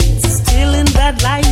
still in that lion's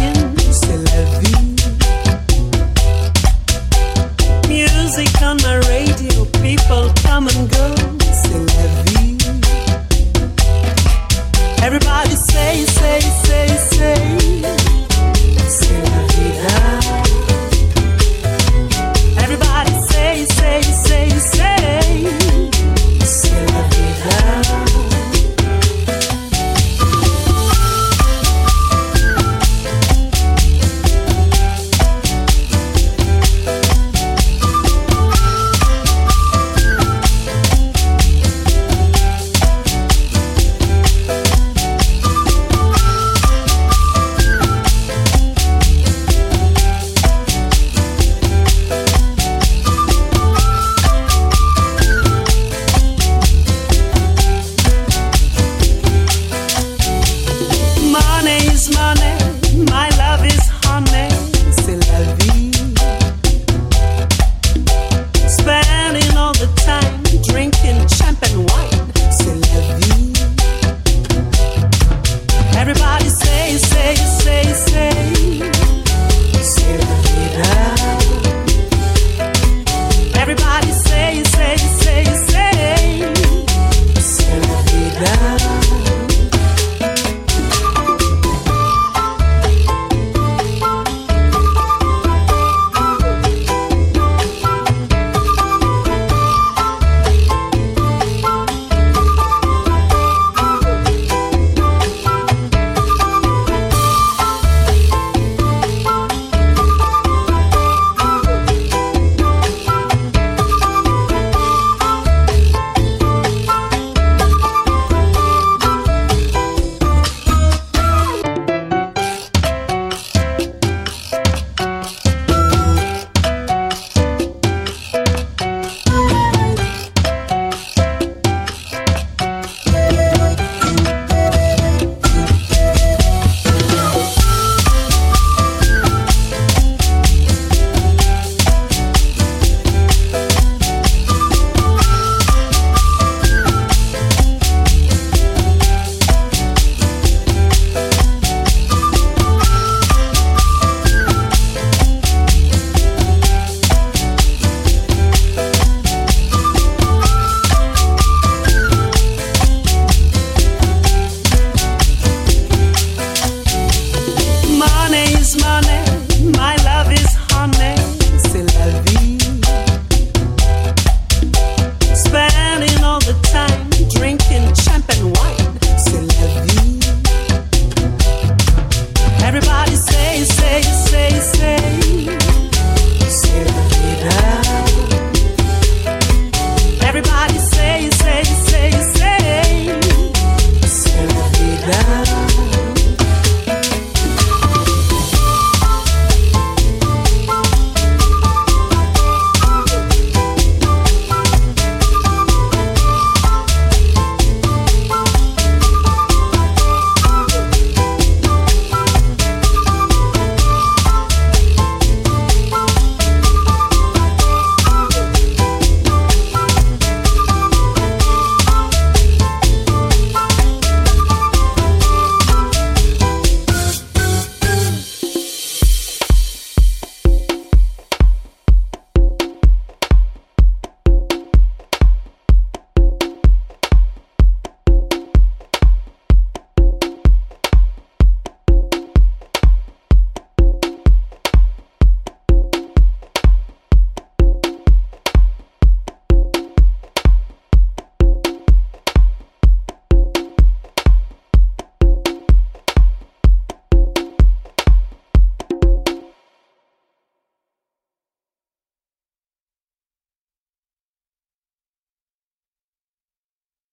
that